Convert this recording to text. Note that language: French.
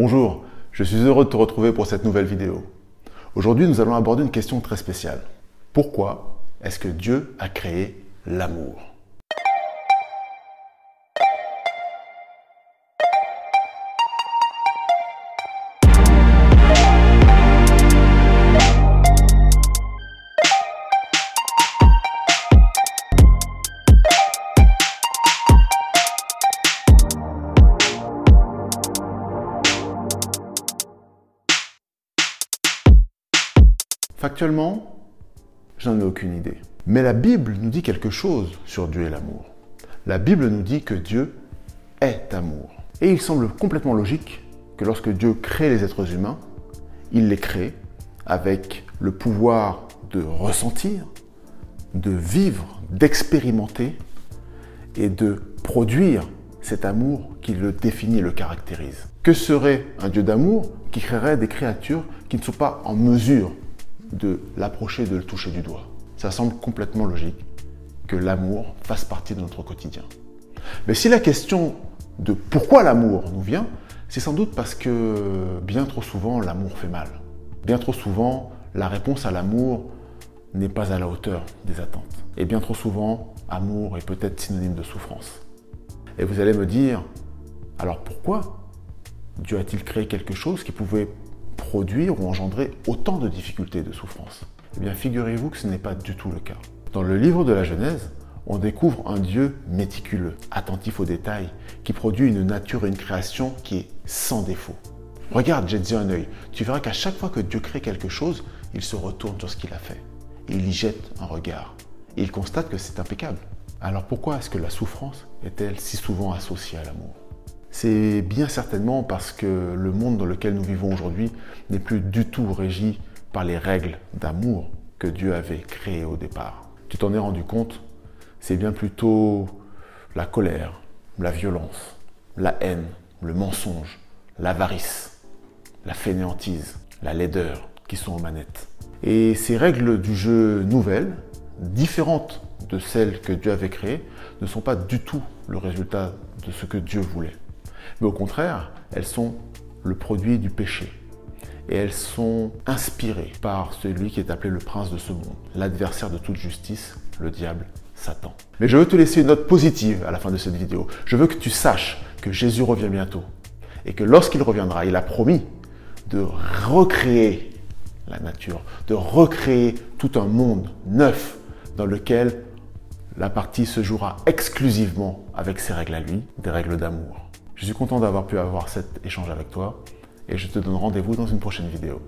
Bonjour, je suis heureux de te retrouver pour cette nouvelle vidéo. Aujourd'hui, nous allons aborder une question très spéciale. Pourquoi est-ce que Dieu a créé l'amour? Factuellement, j'en ai aucune idée. Mais la Bible nous dit quelque chose sur Dieu et l'amour. La Bible nous dit que Dieu est amour. Et il semble complètement logique que lorsque Dieu crée les êtres humains, il les crée avec le pouvoir de ressentir, de vivre, d'expérimenter et de produire cet amour qui le définit et le caractérise. Que serait un Dieu d'amour qui créerait des créatures qui ne sont pas en mesure de l'approcher, de le toucher du doigt. Ça semble complètement logique que l'amour fasse partie de notre quotidien. Mais si la question de pourquoi l'amour nous vient, c'est sans doute parce que bien trop souvent l'amour fait mal. Bien trop souvent, la réponse à l'amour n'est pas à la hauteur des attentes. Et bien trop souvent, amour est peut-être synonyme de souffrance. Et vous allez me dire, alors pourquoi Dieu a-t-il créé quelque chose qui pouvait produire ou engendrer autant de difficultés et de souffrances Eh bien, figurez-vous que ce n'est pas du tout le cas. Dans le livre de la Genèse, on découvre un Dieu méticuleux, attentif aux détails, qui produit une nature et une création qui est sans défaut. Regarde, jette-y un œil. Tu verras qu'à chaque fois que Dieu crée quelque chose, il se retourne sur ce qu'il a fait. il y jette un regard. Il constate que c'est impeccable. Alors pourquoi est-ce que la souffrance est-elle si souvent associée à l'amour? C'est bien certainement parce que le monde dans lequel nous vivons aujourd'hui n'est plus du tout régi par les règles d'amour que Dieu avait créées au départ. Tu t'en es rendu compte? C'est bien plutôt la colère, la violence, la haine, le mensonge, l'avarice, la fainéantise, la laideur qui sont aux manettes. Et ces règles du jeu nouvelles, différentes de celles que Dieu avait créées, ne sont pas du tout le résultat de ce que Dieu voulait. Mais au contraire, elles sont le produit du péché. Et elles sont inspirées par celui qui est appelé le prince de ce monde, l'adversaire de toute justice, le diable, Satan. Mais je veux te laisser une note positive à la fin de cette vidéo. Je veux que tu saches que Jésus revient bientôt. Et que lorsqu'il reviendra, il a promis de recréer la nature, de recréer tout un monde neuf dans lequel la partie se jouera exclusivement avec ses règles à lui, des règles d'amour. Je suis content d'avoir pu avoir cet échange avec toi et je te donne rendez-vous dans une prochaine vidéo.